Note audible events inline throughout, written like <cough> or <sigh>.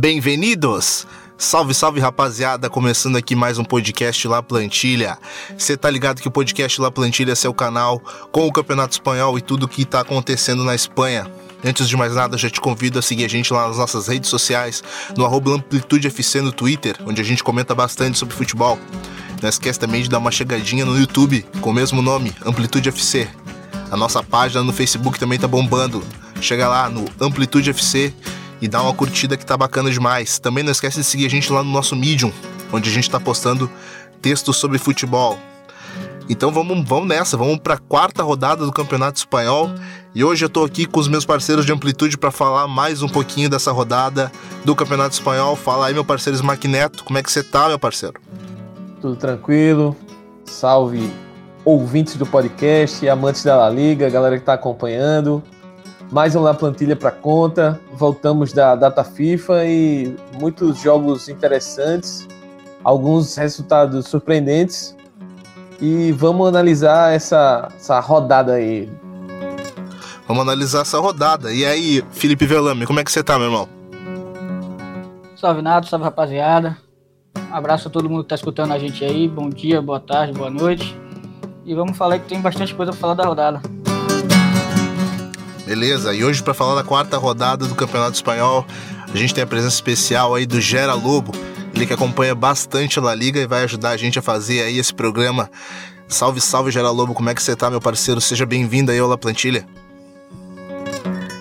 Bem-vindos! Salve, salve rapaziada, começando aqui mais um podcast La Plantilha. Você tá ligado que o podcast La Plantilha é seu canal com o Campeonato Espanhol e tudo que tá acontecendo na Espanha. Antes de mais nada, já te convido a seguir a gente lá nas nossas redes sociais, no arroba Amplitude FC no Twitter, onde a gente comenta bastante sobre futebol. Não esquece também de dar uma chegadinha no YouTube, com o mesmo nome, Amplitude FC. A nossa página no Facebook também tá bombando. Chega lá no Amplitude FC e dá uma curtida que tá bacana demais. Também não esquece de seguir a gente lá no nosso Medium, onde a gente tá postando textos sobre futebol. Então vamos, vamos nessa, vamos para a quarta rodada do Campeonato Espanhol. E hoje eu estou aqui com os meus parceiros de amplitude para falar mais um pouquinho dessa rodada do Campeonato Espanhol. Fala aí, meu parceiro Smack Neto, como é que você tá, meu parceiro? Tudo tranquilo. Salve ouvintes do podcast, amantes da La Liga, galera que está acompanhando. Mais um La Plantilha para conta. Voltamos da data FIFA e muitos jogos interessantes, alguns resultados surpreendentes e vamos analisar essa, essa rodada aí. Vamos analisar essa rodada. E aí, Felipe Velame, como é que você tá, meu irmão? Salve Nato, salve rapaziada. Um abraço a todo mundo que tá escutando a gente aí. Bom dia, boa tarde, boa noite. E vamos falar que tem bastante coisa pra falar da rodada. Beleza, e hoje para falar da quarta rodada do Campeonato Espanhol, a gente tem a presença especial aí do Gera Lobo. Ele que acompanha bastante a La Liga e vai ajudar a gente a fazer aí esse programa. Salve, salve, Gera Lobo, como é que você tá, meu parceiro? Seja bem-vindo aí ao La Plantilha.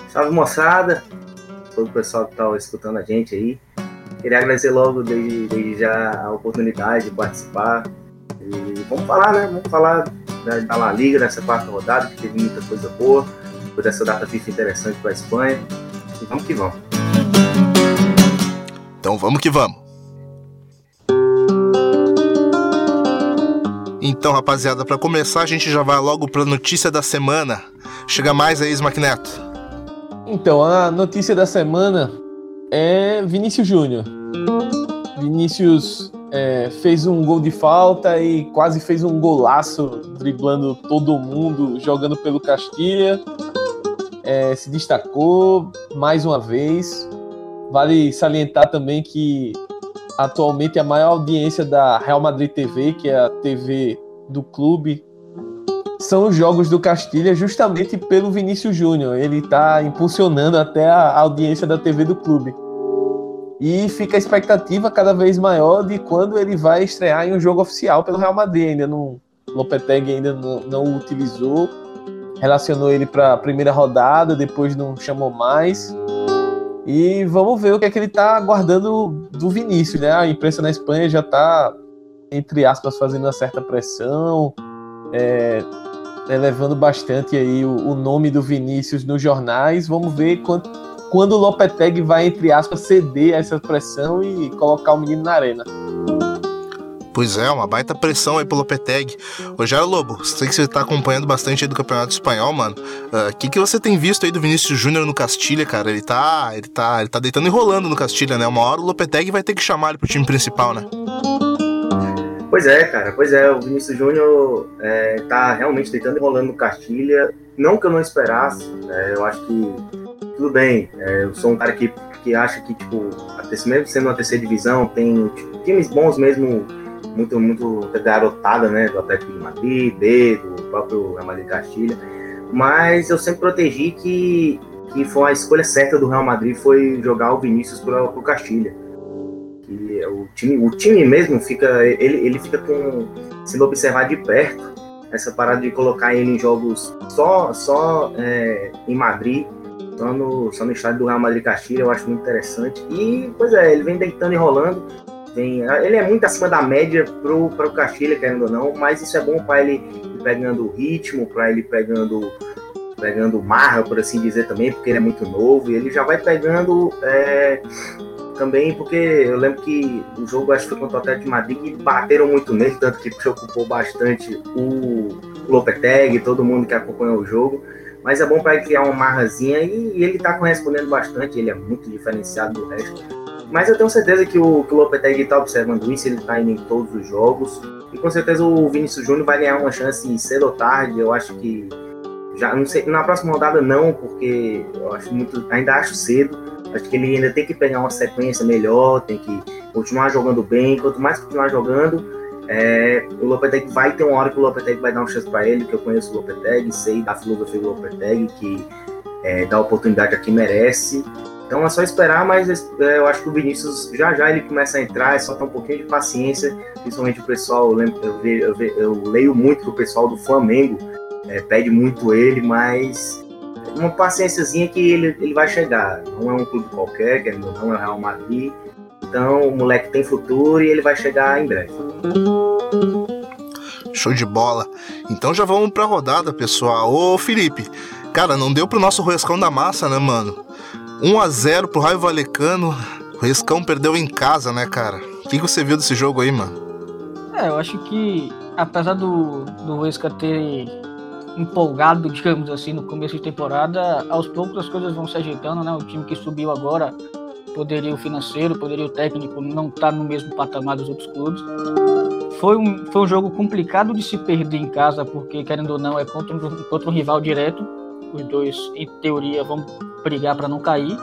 Salve, moçada, todo o pessoal que tá escutando a gente aí. Queria agradecer logo desde, desde já a oportunidade de participar. E vamos falar, né? Vamos falar da, da La Liga nessa quarta rodada, que teve muita coisa boa, por essa data FIFA interessante para a Espanha. E vamos que vamos. Então vamos que vamos. Então, rapaziada, para começar, a gente já vai logo para a notícia da semana. Chega mais aí, Smack Neto. Então, a notícia da semana é Vinícius Júnior. Vinícius é, fez um gol de falta e quase fez um golaço, driblando todo mundo, jogando pelo Castilha. É, se destacou mais uma vez. Vale salientar também que atualmente a maior audiência da Real Madrid TV, que é a TV do clube, são os jogos do Castilha justamente pelo Vinícius Júnior. Ele está impulsionando até a audiência da TV do clube. E fica a expectativa cada vez maior de quando ele vai estrear em um jogo oficial pelo Real Madrid. Ainda não, Lopetegui ainda não, não utilizou, relacionou ele para a primeira rodada, depois não chamou mais. E vamos ver o que é que ele está aguardando do Vinícius, né? A imprensa na Espanha já está, entre aspas, fazendo uma certa pressão, é, elevando bastante aí o, o, nome do Vinícius nos jornais. Vamos ver quando, quando o Lopetegui vai, entre aspas, ceder a essa pressão e colocar o menino na arena. Pois é, uma baita pressão aí pelo Peteg. Rogério Lobo, sei que você tá acompanhando bastante aí do Campeonato Espanhol, mano. O uh, que, que você tem visto aí do Vinícius Júnior no Castilha, cara? Ele tá, ele tá, ele tá deitando e rolando no Castilha, né? Uma hora o Lopetegui vai ter que chamar ele pro time principal, né? Pois é, cara, pois é, o Vinícius Júnior é, tá realmente deitando e rolando no Castilha. Não que eu não esperasse, né? eu acho que tudo bem. É, eu sou um cara que, que acha que, tipo, mesmo sendo uma terceira divisão, tem tipo, times bons mesmo muito, muito garotada, né? Do Atlético de Madrid, B, do próprio Real Madrid Castilha. Mas eu sempre protegi que, que foi a escolha certa do Real Madrid foi jogar o Vinícius para o Castilha. Que o time, o time mesmo fica, ele, ele fica com sendo observado de perto essa parada de colocar ele em jogos só, só é, em Madrid, só no, só no estádio do Real Madrid Castilha, eu acho muito interessante. E, pois é, ele vem deitando e rolando ele é muito acima da média pro, pro Castilha, querendo ou não, mas isso é bom para ele pegando ritmo, para ele pegando pegando marra, por assim dizer também, porque ele é muito novo e ele já vai pegando é, também, porque eu lembro que o jogo acho que foi contra o Atlético de Madrid que bateram muito nele, tanto que preocupou bastante o Lopetegui, todo mundo que acompanhou o jogo. Mas é bom para ele criar uma marrazinha e, e ele está correspondendo bastante, ele é muito diferenciado do resto. Mas eu tenho certeza que o, que o Lopetegui está observando isso, ele está indo em todos os jogos. E com certeza o Vinícius Júnior vai ganhar uma chance cedo ou tarde. Eu acho que. Já, não sei, na próxima rodada não, porque eu acho muito. Ainda acho cedo. Acho que ele ainda tem que pegar uma sequência melhor, tem que continuar jogando bem. Quanto mais continuar jogando, é, o Lopetegui vai ter uma hora que o Lopetegui vai dar uma chance para ele, que eu conheço o Lopetegui, sei da filosofia do Lopetegui, que é, dá oportunidade a quem merece. Então é só esperar, mas é, eu acho que o Vinícius já já ele começa a entrar, é só ter um pouquinho de paciência, principalmente o pessoal, eu, lembro, eu, ve, eu, ve, eu leio muito que o pessoal do Flamengo é, pede muito ele, mas uma paciênciazinha que ele, ele vai chegar. Não é um clube qualquer, que não é o Real Madrid, então o moleque tem futuro e ele vai chegar em breve. Show de bola. Então já vamos pra rodada, pessoal. Ô Felipe, cara, não deu pro nosso Ruescão da massa, né, mano? 1 a 0 pro Raio Valecano. O Ruescão perdeu em casa, né, cara? O que, você viu desse jogo aí, mano? É, eu acho que apesar do, do Ruesca ter empolgado, digamos assim, no começo de temporada, aos poucos as coisas vão se ajeitando, né? O time que subiu agora poderio financeiro, poderio técnico não estar tá no mesmo patamar dos outros clubes. Foi um, foi um jogo complicado de se perder em casa, porque, querendo ou não, é contra um, contra um rival direto. Os dois, em teoria, vão brigar para não cair.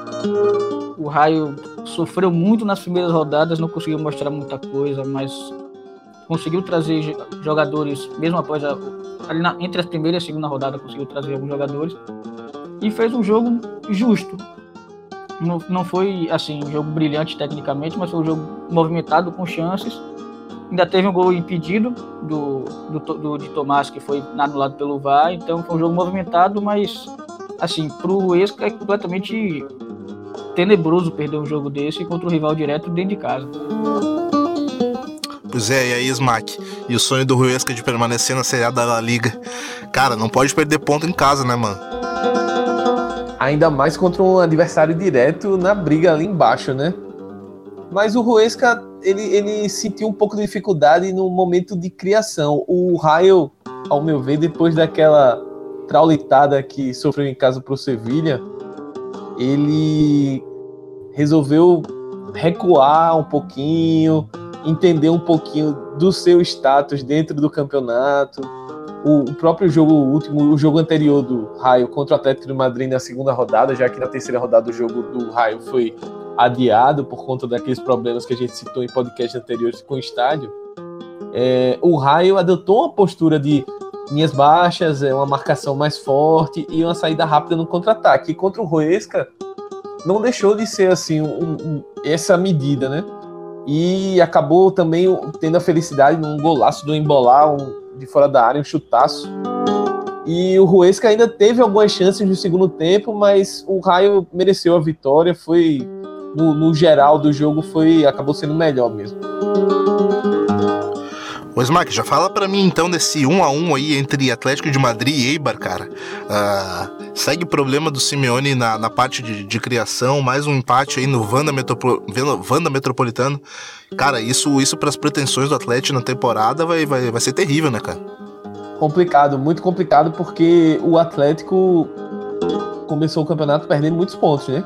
O Raio sofreu muito nas primeiras rodadas, não conseguiu mostrar muita coisa, mas conseguiu trazer jogadores, mesmo após a, ali na, entre as primeiras e a segunda rodada, conseguiu trazer alguns jogadores e fez um jogo justo. Não, não foi assim um jogo brilhante tecnicamente, mas foi um jogo movimentado com chances. Ainda teve um gol impedido do, do, do de Tomás que foi anulado pelo VAR, então foi um jogo movimentado, mas assim, pro Esca é completamente tenebroso perder um jogo desse contra o rival direto dentro de casa. Pois é, e aí, Smack? E o sonho do Ruesca de permanecer na Série A da La Liga? Cara, não pode perder ponto em casa, né, mano? Ainda mais contra um adversário direto na briga ali embaixo, né? Mas o Ruesca, ele, ele sentiu um pouco de dificuldade no momento de criação. O Raio, ao meu ver, depois daquela traulitada que sofreu em casa pro Sevilha, ele resolveu recuar um pouquinho, entender um pouquinho do seu status dentro do campeonato o, o, próprio jogo último, o jogo anterior do Raio contra o Atlético de Madrid na segunda rodada, já que na terceira rodada o jogo do Raio foi adiado por conta daqueles problemas que a gente citou em podcast anteriores com o estádio. É, o Raio adotou uma postura de linhas baixas, é uma marcação mais forte e uma saída rápida no contra-ataque. E contra o Roesca não deixou de ser assim um, um, essa medida, né? E acabou também tendo a felicidade num golaço do embolar um, de fora da área, um chutaço. E o Ruesca ainda teve algumas chances no segundo tempo, mas o Raio mereceu a vitória, foi no, no geral do jogo foi acabou sendo melhor mesmo. Ô Smack, já fala para mim então desse 1 a 1 aí entre Atlético de Madrid e Eibar, cara. Uh, segue o problema do Simeone na, na parte de, de, criação, mais um empate aí no Vanda, Metropol Vanda Metropolitano. Cara, isso, isso para as pretensões do Atlético na temporada vai, vai, vai ser terrível, né, cara? Complicado, muito complicado, porque o Atlético começou o campeonato perdendo muitos pontos, né?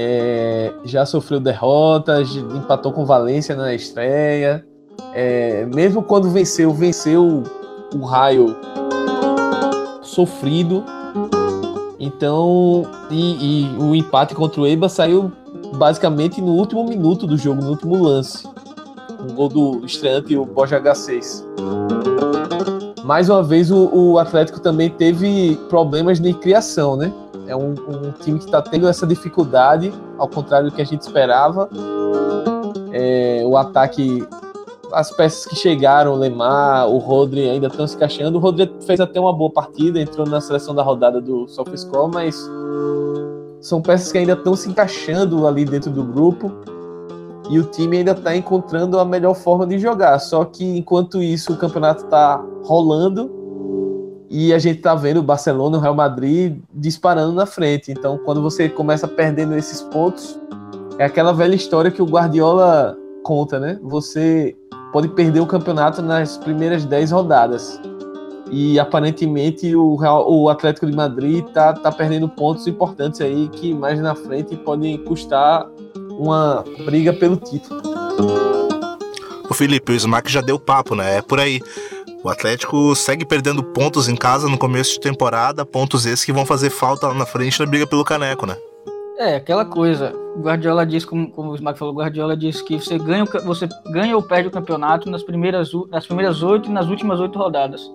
É, já sofreu derrotas, empatou com Valência na estreia. É, mesmo quando venceu, venceu o raio sofrido. Então, e, e o empate contra o Eibar saiu basicamente no último minuto do jogo, no último lance. Um gol do estreante, o Borja H6. Mais uma vez, o, o Atlético também teve problemas de criação, né? É um, um time que está tendo essa dificuldade, ao contrário do que a gente esperava. É, o ataque, as peças que chegaram, o Lemar, o Rodri ainda estão se encaixando. O Rodri fez até uma boa partida, entrou na seleção da rodada do SofaScore, mas são peças que ainda estão se encaixando ali dentro do grupo e o time ainda está encontrando a melhor forma de jogar. Só que enquanto isso o campeonato está rolando e a gente está vendo o Barcelona e o Real Madrid disparando na frente. Então, quando você começa perdendo esses pontos, é aquela velha história que o Guardiola conta, né? Você pode perder o campeonato nas primeiras 10 rodadas e aparentemente o, Real, o Atlético de Madrid tá, tá perdendo pontos importantes aí que mais na frente podem custar uma briga pelo título. O Felipe, o Smack já deu papo, né? É por aí. O Atlético segue perdendo pontos em casa no começo de temporada, pontos esses que vão fazer falta lá na frente na briga pelo caneco, né? É, aquela coisa. O Guardiola diz, como, como o Smack falou, Guardiola diz que você ganha, você ganha ou perde o campeonato nas primeiras, nas primeiras oito e nas últimas oito rodadas.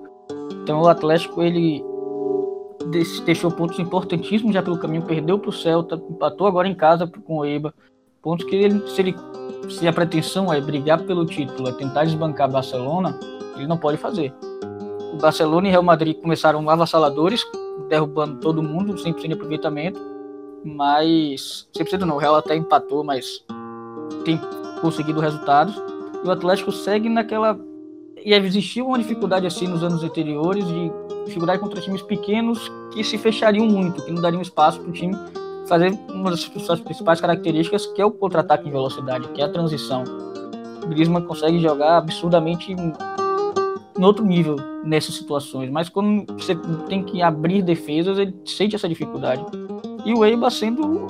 Então o Atlético, ele deixou pontos importantíssimos já pelo caminho, perdeu para o Celta, empatou agora em casa com o Eibar. Pontos que ele, se, ele, se a pretensão é brigar pelo título, é tentar desbancar Barcelona, ele não pode fazer. O Barcelona e Real Madrid começaram avassaladores, derrubando todo mundo, 100% de aproveitamento mas 100% não, o Real até empatou, mas tem conseguido resultados. E o Atlético segue naquela. E existiu uma dificuldade assim nos anos anteriores de dificuldade contra times pequenos que se fechariam muito, que não dariam espaço para o time fazer uma das suas principais características, que é o contra-ataque em velocidade, que é a transição. O Griezmann consegue jogar absurdamente em outro nível nessas situações, mas quando você tem que abrir defesas, ele sente essa dificuldade. E o Eibar sendo um,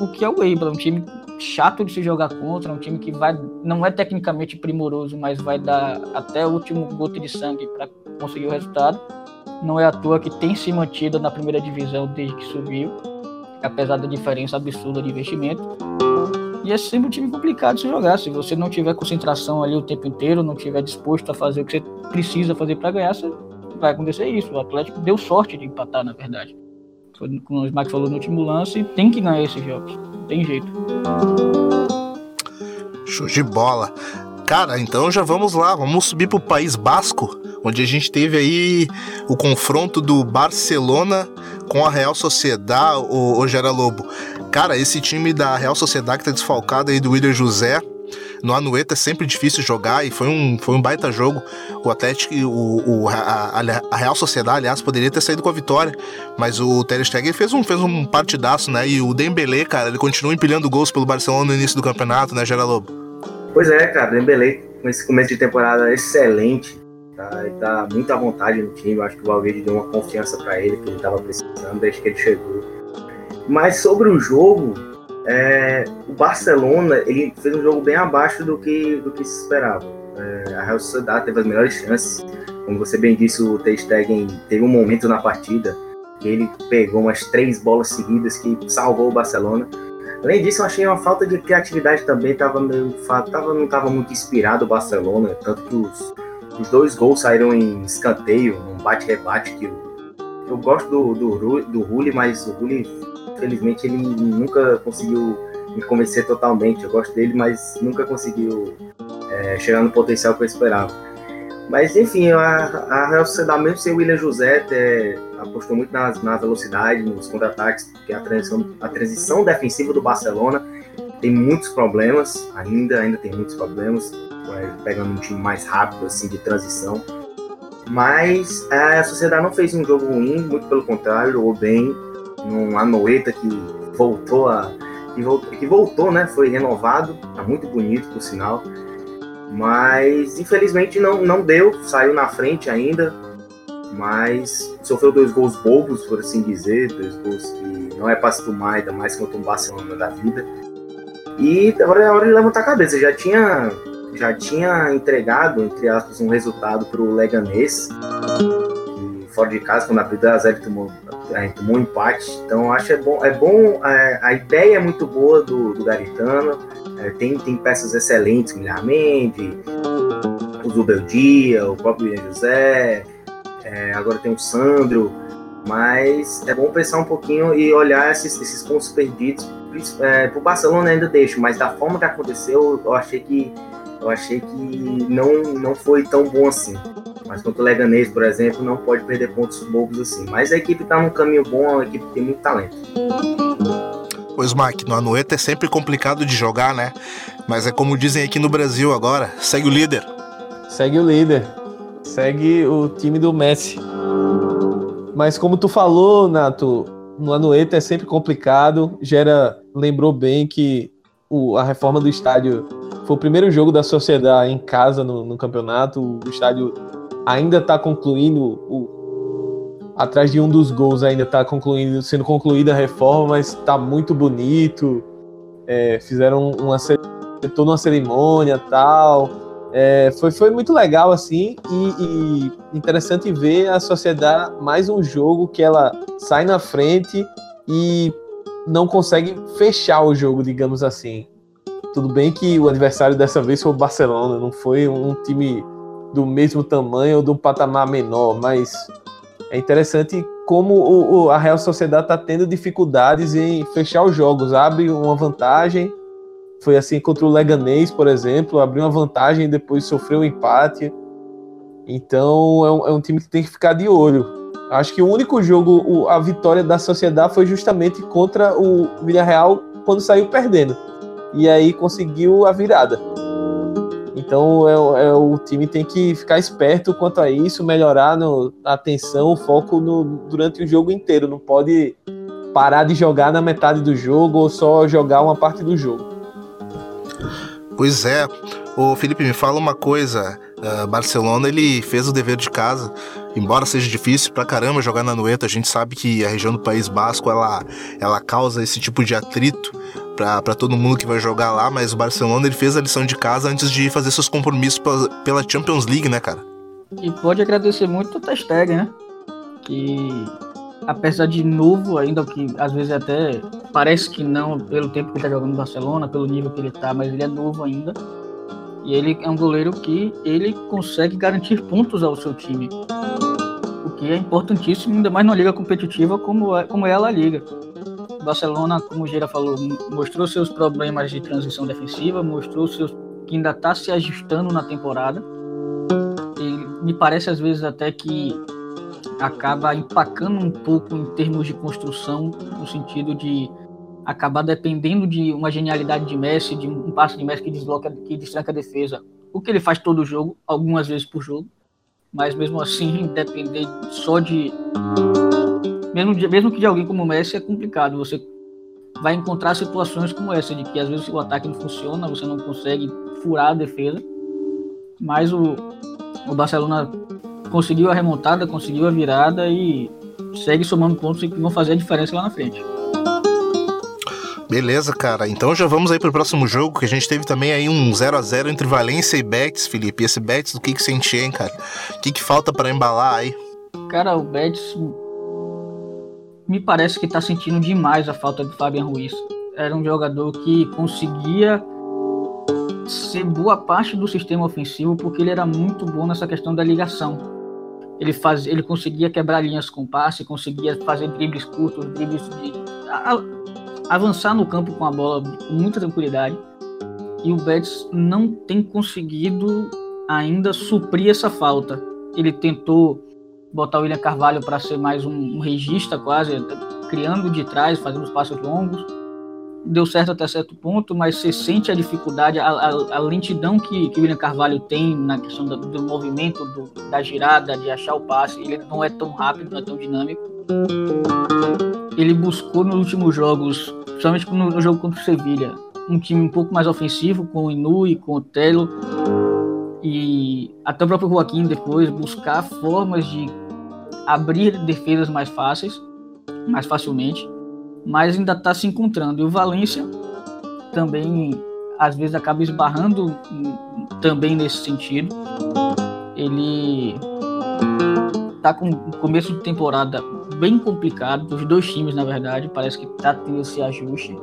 o que é o Eibar, um time chato de se jogar contra, um time que vai não é tecnicamente primoroso, mas vai dar até o último gota de sangue para conseguir o resultado. Não é à toa que tem se mantido na primeira divisão desde que subiu, apesar da diferença absurda de investimento. E é sempre um time complicado se jogar. Se você não tiver concentração ali o tempo inteiro, não tiver disposto a fazer o que você precisa fazer para ganhar, vai acontecer isso. O Atlético deu sorte de empatar, na verdade como o Smack falou no último lance, tem que ganhar esses jogos. Tem jeito. Show de bola. Cara, então já vamos lá, vamos subir para o País Basco, onde a gente teve aí o confronto do Barcelona com a Real Sociedad, o, o Gera Lobo. Cara, esse time da Real Sociedad que tá desfalcado aí do William José, no Anueta é sempre difícil jogar e foi um, foi um baita jogo. O Atlético, o, o a, a, Real Sociedade, aliás, poderia ter saído com a vitória, mas o Ter Stegen fez um, fez um partidaço, né? E o Dembélé, cara, ele continua empilhando gols pelo Barcelona no início do campeonato, né, Gera Lobo? Pois é, cara, Dembélé com esse começo de temporada excelente, tá? Ele tá muito à vontade no time, acho que o Valverde deu uma confiança para ele que ele tava precisando desde que ele chegou. Mas sobre o jogo, é, o Barcelona ele fez um jogo bem abaixo do que, do que se esperava. É, a Real Sociedade teve as melhores chances. Como você bem disse, o Ter Stegen teve um momento na partida que ele pegou umas três bolas seguidas que salvou o Barcelona. Além disso, eu achei uma falta de criatividade também. Tava meio, tava, não estava muito inspirado o Barcelona, tanto que os, os dois gols saíram em escanteio, um bate-rebate que eu, gosto do, do, do Rulli, mas o Rulli Infelizmente ele nunca conseguiu me convencer totalmente. Eu gosto dele, mas nunca conseguiu é, chegar no potencial que eu esperava. Mas enfim, a, a Real Sociedade, mesmo sem o William José, é, apostou muito na, na velocidade, nos contra-ataques, porque a transição, a transição defensiva do Barcelona tem muitos problemas, ainda, ainda tem muitos problemas, pegando um time mais rápido assim de transição. Mas a Sociedade não fez um jogo ruim, muito pelo contrário, jogou bem, num Anoeta que voltou a. Que voltou, que voltou, né? Foi renovado, tá muito bonito por sinal. Mas infelizmente não, não deu, saiu na frente ainda. Mas sofreu dois gols bobos, por assim dizer, dois gols que não é para se tomar, ainda mais contra um Barcelona da vida. E agora é hora de levantar a cabeça. Já tinha, já tinha entregado, entre aspas, um resultado para o Leganês fora de casa, quando abriu 2x0, tomou, tomou um empate. Então acho é bom, é bom é, a ideia é muito boa do, do Garitano. É, tem, tem peças excelentes, Guilherme Mendes, o Zubeldia, o próprio William José, é, agora tem o Sandro, mas é bom pensar um pouquinho e olhar esses, esses pontos perdidos. É, pro Barcelona ainda deixo, mas da forma que aconteceu, eu achei que eu achei que não, não foi tão bom assim. Mas contra o Leganês, por exemplo, não pode perder pontos bobos assim. Mas a equipe está num caminho bom, a equipe tem muito talento. Pois, Mike, no Anueta é sempre complicado de jogar, né? Mas é como dizem aqui no Brasil agora, segue o líder. Segue o líder. Segue o time do Messi. Mas como tu falou, Nato, no Anueta é sempre complicado. Gera lembrou bem que o, a reforma do estádio foi o primeiro jogo da Sociedade em casa no, no campeonato. O estádio ainda está concluindo o, atrás de um dos gols ainda está concluindo, sendo concluída a reforma, mas está muito bonito. É, fizeram uma toda uma cerimônia tal. É, foi, foi muito legal assim e, e, interessante ver a sociedade mais um jogo que ela sai na frente e não consegue fechar o jogo, digamos assim. Tudo bem que o adversário dessa vez foi o Barcelona, não foi um time do mesmo tamanho ou de um patamar menor, mas é interessante como o, o, a Real Sociedade está tendo dificuldades em fechar os jogos. Abre uma vantagem, foi assim contra o Leganês, por exemplo, abriu uma vantagem e depois sofreu um empate. Então é um, é um, time que tem que ficar de olho. Acho que o único jogo, o, a vitória da Sociedade foi justamente contra o Villarreal quando saiu perdendo. E aí conseguiu a virada. Então é, é, o time tem que ficar esperto quanto a isso, melhorar no, a atenção, o foco no, durante o jogo inteiro. Não pode parar de jogar na metade do jogo ou só jogar uma parte do jogo. Pois é. O Felipe me fala uma coisa. Uh, Barcelona ele fez o dever de casa. Embora seja difícil pra caramba jogar na Noeta, a gente sabe que a região do País Basco ela, ela causa esse tipo de atrito para todo mundo que vai jogar lá, mas o Barcelona ele fez a lição de casa antes de fazer seus compromissos pela, pela Champions League, né, cara? E pode agradecer muito o Testeg, né? Que apesar de novo ainda, que às vezes até parece que não, pelo tempo que ele tá jogando no Barcelona, pelo nível que ele tá, mas ele é novo ainda. E ele é um goleiro que ele consegue garantir pontos ao seu time. O que é importantíssimo, ainda mais numa liga competitiva como é, como é a La Liga. Barcelona, como o Gira falou, mostrou seus problemas de transição defensiva, mostrou seus que ainda está se ajustando na temporada. E me parece às vezes até que acaba empacando um pouco em termos de construção, no sentido de acabar dependendo de uma genialidade de Messi, de um passe de Messi que desloca, que destranca a defesa. O que ele faz todo jogo, algumas vezes por jogo, mas mesmo assim depender só de mesmo, mesmo que de alguém como o Messi é complicado. Você vai encontrar situações como essa, de que às vezes o ataque não funciona, você não consegue furar a defesa. Mas o, o Barcelona conseguiu a remontada, conseguiu a virada e segue somando pontos que vão fazer a diferença lá na frente. Beleza, cara. Então já vamos aí pro próximo jogo, que a gente teve também aí um 0 a 0 entre Valência e Betis, Felipe. E esse Betis, do que que você hein, cara? O que que falta para embalar aí? Cara, o Betis me parece que está sentindo demais a falta de Fabian Ruiz. Era um jogador que conseguia ser boa parte do sistema ofensivo porque ele era muito bom nessa questão da ligação. Ele, faz, ele conseguia quebrar linhas com passe, conseguia fazer dribles curtos, dribles de a, avançar no campo com a bola com muita tranquilidade. E o Betis não tem conseguido ainda suprir essa falta. Ele tentou botar o William Carvalho para ser mais um, um regista quase, criando de trás, fazendo os passos longos. Deu certo até certo ponto, mas você sente a dificuldade, a, a, a lentidão que, que o William Carvalho tem na questão do, do movimento, do, da girada, de achar o passe. Ele não é tão rápido, não é tão dinâmico. Ele buscou nos últimos jogos, principalmente no, no jogo contra o Sevilha, um time um pouco mais ofensivo, com o Inui, com o Telo e até o próprio Joaquim depois buscar formas de abrir defesas mais fáceis, mais facilmente, mas ainda está se encontrando. E o Valência também às vezes acaba esbarrando também nesse sentido. Ele está com o começo de temporada bem complicado dos dois times, na verdade, parece que está tendo esse ajuste.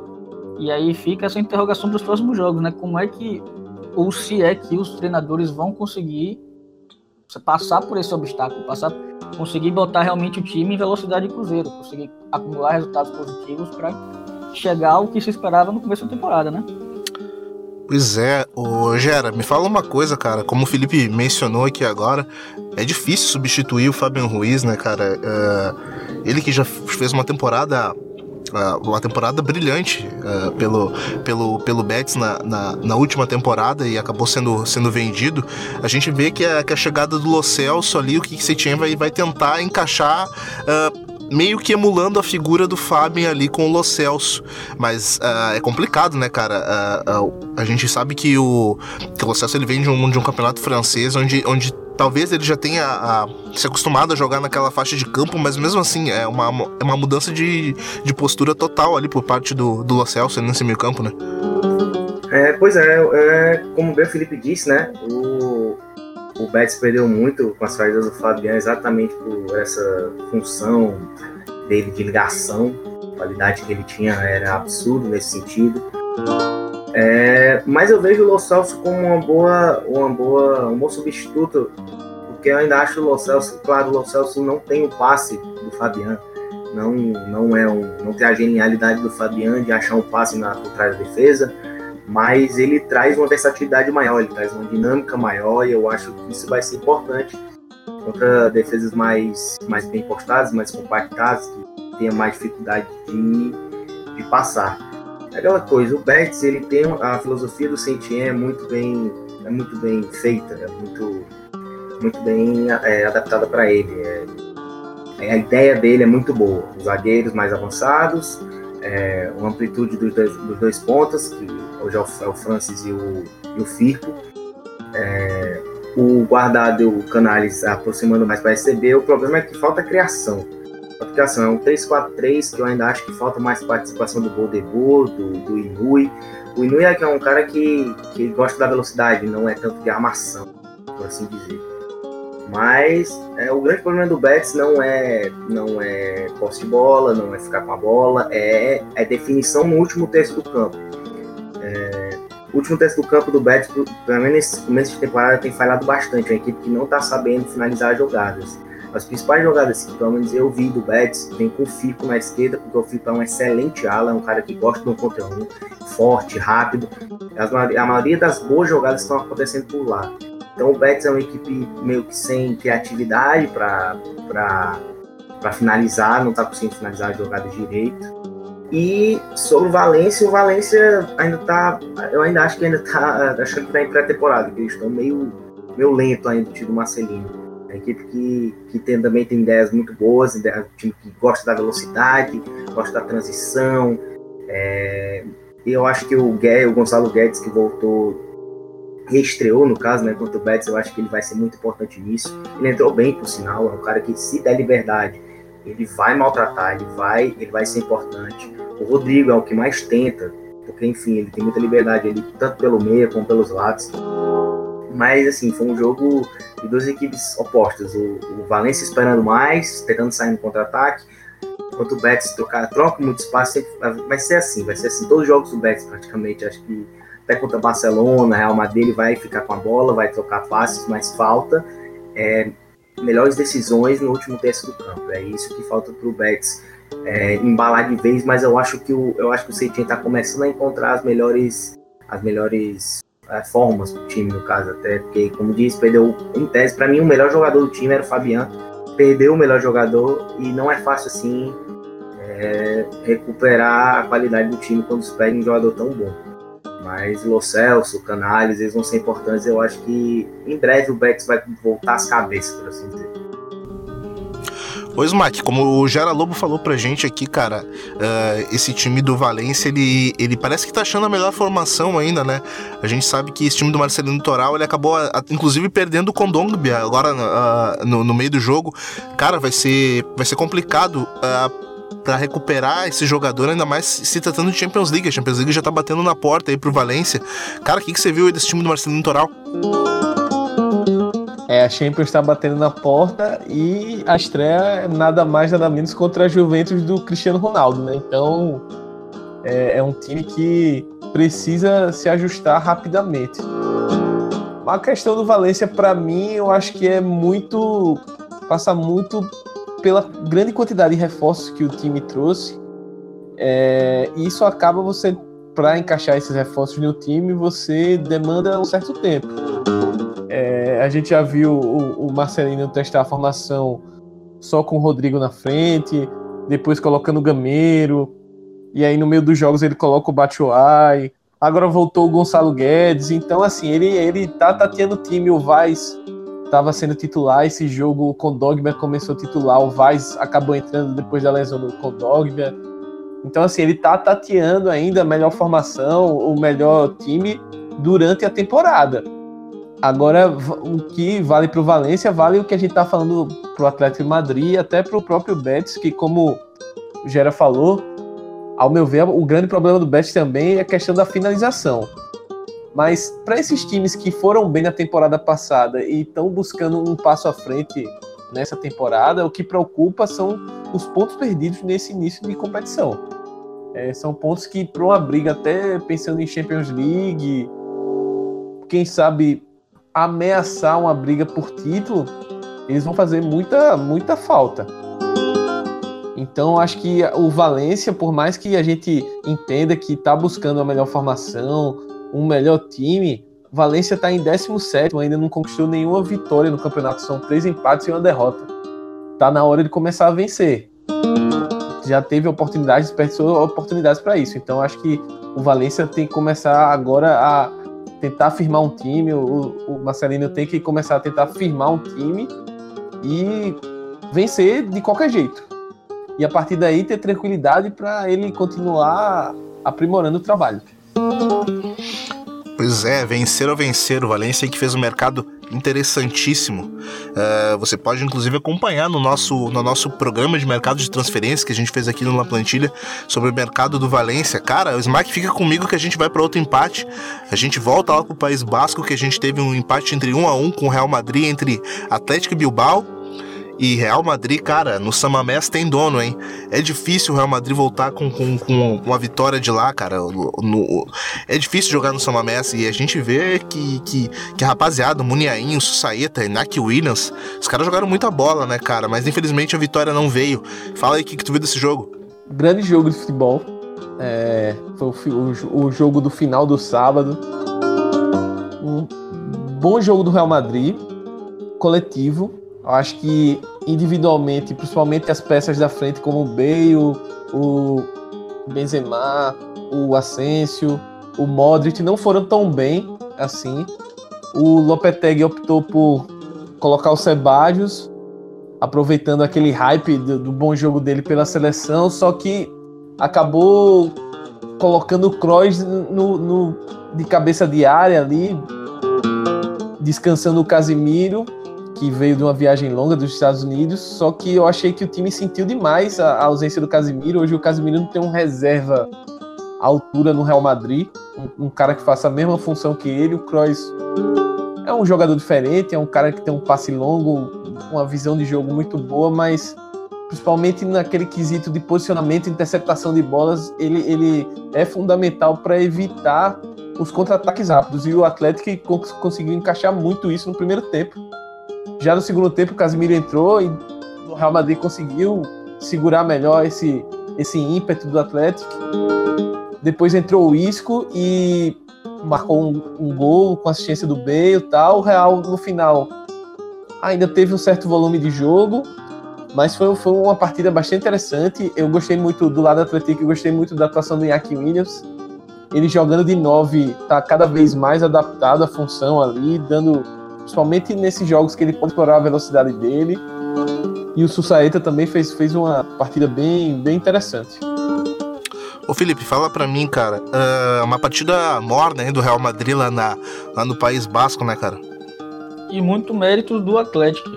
E aí fica essa interrogação para os próximos jogos, né? Como é que ou se é que os treinadores vão conseguir passar por esse obstáculo, passar conseguir botar realmente o time em velocidade de cruzeiro, conseguir acumular resultados positivos para chegar ao que se esperava no começo da temporada, né? Pois é, o Gera, me fala uma coisa, cara. Como o Felipe mencionou aqui agora, é difícil substituir o Fabian Ruiz, né, cara? Uh, ele que já fez uma temporada uma temporada brilhante uh, pelo, pelo, pelo Betis na, na, na, última temporada e acabou sendo, sendo vendido, a gente vê que a, que a chegada do Lo Celso ali, o que Setien vai, vai tentar encaixar. Uh, meio que emulando a figura do Fábio ali com o Lo Celso. Mas uh, é complicado, né, cara? Uh, uh, a gente sabe que o, que o Lo Celso ele vem de um, de um campeonato francês onde, onde talvez ele já tenha a, se acostumado a jogar naquela faixa de campo, mas mesmo assim é uma, é uma mudança de, de postura total ali por parte do, do Lo Celso nesse meio campo, né? É, pois é, é, como bem o Felipe disse, né? O, o Betis perdeu muito com as saídas do Fabiano exatamente por essa função dele de ligação. qualidade que ele tinha era absurdo nesse sentido. É, mas eu vejo o Lo Celso como uma boa, uma boa, um bom substituto, porque eu ainda acho o Lo Celso, claro, o Lo Celso não tem o passe do Fabian, não, não é um, não tem a genialidade do Fabian de achar um passe na por trás da defesa, mas ele traz uma versatilidade maior, ele traz uma dinâmica maior e eu acho que isso vai ser importante contra defesas mais, mais bem postadas, mais compactadas, que tenha mais dificuldade de, de passar. É aquela coisa, o Betts, ele tem a filosofia do Sentien é muito bem é muito bem feita, é muito muito bem é, adaptada para ele. É, a ideia dele é muito boa. Os zagueiros mais avançados, é, uma amplitude dos dois, dos dois pontas, que hoje é o, é o Francis e o, e o Firpo. É, o guardado e o Canales aproximando mais para receber. O problema é que falta criação. Falta criação. É um 3-4-3 que eu ainda acho que falta mais participação do Boldebur, do, do Inui. O Inui é, é um cara que, que gosta da velocidade, não é tanto de armação, por assim dizer. Mas é, o grande problema do Betis não é não é posse de bola, não é ficar com a bola, é, é definição no último terço do campo. É, o último teste do campo do Betis, pelo menos nesse começo de temporada, tem falhado bastante. É uma equipe que não está sabendo finalizar jogadas. As principais jogadas que, pelo menos eu vi do Betis, vem com o Fico na esquerda, porque o Fico é um excelente ala, é um cara que gosta do conteúdo, forte, rápido. As, a maioria das boas jogadas estão acontecendo por lá. Então o Betis é uma equipe meio que sem criatividade para finalizar, não está conseguindo finalizar as jogadas direito. E sobre o Valência, o Valência ainda tá. Eu ainda acho que ainda tá. Acho que tá em pré-temporada, que eles estão meio, meio lento ainda do time do Marcelino. Uma equipe que, que tem, também tem ideias muito boas, um time que gosta da velocidade, gosta da transição. É, eu acho que o, Guedes, o Gonçalo Guedes, que voltou, reestreou no caso, né, contra o Betis, eu acho que ele vai ser muito importante nisso. Ele entrou bem, por sinal, é um cara que se der liberdade, ele vai maltratar, ele vai, ele vai ser importante. O Rodrigo é o que mais tenta, porque enfim, ele tem muita liberdade ele tanto pelo meio como pelos lados. Mas assim, foi um jogo de duas equipes opostas. O, o Valência esperando mais, tentando sair no contra-ataque, enquanto o Betis trocar, troca muito espaço, vai ser assim, vai ser assim, todos os jogos do Betis praticamente, acho que até contra Barcelona, Real Madrid, ele vai ficar com a bola, vai trocar passes, mas falta é, melhores decisões no último terço do campo. É isso que falta para o Betis é, embalar de vez, mas eu acho que o, eu acho que o Seitinho está começando a encontrar as melhores, as melhores é, formas do time, no caso, até porque, como disse, perdeu em tese. Para mim, o melhor jogador do time era o Fabian, perdeu o melhor jogador e não é fácil assim é, recuperar a qualidade do time quando se perde um jogador tão bom. Mas Lo Celso, Canales, eles vão ser importantes. Eu acho que em breve o Betis vai voltar às cabeças, por assim dizer. Pois, Smack, como o Gera Lobo falou pra gente aqui, cara, uh, esse time do Valência, ele, ele parece que tá achando a melhor formação ainda, né? A gente sabe que esse time do Marcelino Toral, ele acabou, inclusive, perdendo o Condongbia agora uh, no, no, meio do jogo. Cara, vai ser, vai ser complicado uh, para recuperar esse jogador, ainda mais se tratando de Champions League. A Champions League já tá batendo na porta aí pro Valência. Cara, o que, que você viu aí desse time do Marcelino Toral? A Champions está batendo na porta e a estreia é nada mais, nada menos contra a Juventus do Cristiano Ronaldo, né? Então é, é um time que precisa se ajustar rapidamente. A questão do Valência, para mim, eu acho que é muito. passa muito pela grande quantidade de reforços que o time trouxe. É, e isso acaba você, para encaixar esses reforços no time, você demanda um certo tempo. É, a gente já viu o, o, Marcelino testar a formação só com o Rodrigo na frente, depois colocando o Gameiro, e aí no meio dos jogos ele coloca o Batshuayi, agora voltou o Gonçalo Guedes, então assim, ele, ele tá tateando o time, o Vaz estava sendo titular, esse jogo o Condogba começou titular, o Vaz acabou entrando depois da lesão do Condogba, então assim, ele tá tateando ainda a melhor formação, o melhor time durante a temporada. Agora, o que vale para o Valência vale o que a gente está falando para o Atlético de Madrid, até para o próprio Betis, que como o Gera falou, ao meu ver, o grande problema do Betis também é a questão da finalização. Mas para esses times que foram bem na temporada passada e estão buscando um passo à frente nessa temporada, o que preocupa são os pontos perdidos nesse início de competição. É, são pontos que, para uma briga, até pensando em Champions League, quem sabe ameaçar uma briga por título, eles vão fazer muita, muita falta. Então, acho que o Valência, por mais que a gente entenda que está buscando a melhor formação, um melhor time, Valência está em 17, ainda não conquistou nenhuma vitória no campeonato. São três empates e uma derrota. Tá na hora de começar a vencer. Já teve oportunidades, desperdiçou oportunidades para isso. Então, acho que o Valência tem que começar agora a tentar firmar um time. O, o Marcelino tem que começar a tentar firmar um time e vencer de qualquer jeito. E a partir daí ter tranquilidade para ele continuar aprimorando o trabalho. Pois é, vencer ou vencer. O Valência que fez um mercado interessantíssimo. Uh, você pode inclusive acompanhar no nosso, no nosso programa de mercado de transferência que a gente fez aqui no La Plantilha sobre o mercado do Valência. Cara, o Smack fica comigo que a gente vai para outro empate. A gente volta lá pro País Basco que a gente teve um empate entre 1 a 1 com o Real Madrid entre Atlético e Bilbao e Real Madrid, cara, no Samamés tem dono, hein? É difícil o Real Madrid voltar com, com, com uma vitória de lá, cara. No, no, é difícil jogar no Samamés e a gente vê que, que, que rapaziada, o Muniain, o Williams, os caras jogaram muita bola, né, cara? Mas infelizmente a vitória não veio. Fala aí o que, que tu viu desse jogo. Grande jogo de futebol. É, foi o, o, o jogo do final do sábado. Um bom jogo do Real Madrid, coletivo, eu acho que individualmente, principalmente as peças da frente, como o Bale, o Benzema, o Asensio, o Modric, não foram tão bem assim. O Lopetegui optou por colocar o Sebadios, aproveitando aquele hype do, do, bom jogo dele pela seleção, só que acabou colocando o Kroos no, no, de cabeça de área ali, descansando o Casimiro que veio de uma viagem longa dos Estados Unidos, só que eu achei que o time sentiu demais a, a ausência do Casimiro. Hoje o Casimiro não tem um reserva à altura no Real Madrid, um, um, cara que faça a mesma função que ele. O Kroos é um jogador diferente, é um cara que tem um passe longo, uma visão de jogo muito boa, mas principalmente naquele quesito de posicionamento, interceptação de bolas, ele, ele é fundamental para evitar os contra-ataques rápidos. E o Atlético conseguiu encaixar muito isso no primeiro tempo já no segundo tempo, o Casemiro entrou e o Real Madrid conseguiu segurar melhor esse, esse ímpeto do Atlético. Depois entrou o Isco e marcou um, um gol com assistência do Bale e tal. O Real, no final, ainda teve um certo volume de jogo, mas foi, foi uma partida bastante interessante. Eu gostei muito do lado do Atlético, eu gostei muito da atuação do Iñaki Williams. Ele jogando de 9 está cada vez mais adaptado à função ali, dando principalmente nesses jogos que ele pode explorar a velocidade dele. E o Sussaeta também fez, fez uma partida bem, bem interessante. Ô Felipe, fala pra mim, cara, uh, uma partida morna hein, do Real Madrid lá, na, lá no País Basco, né, cara? E muito mérito do Atlético.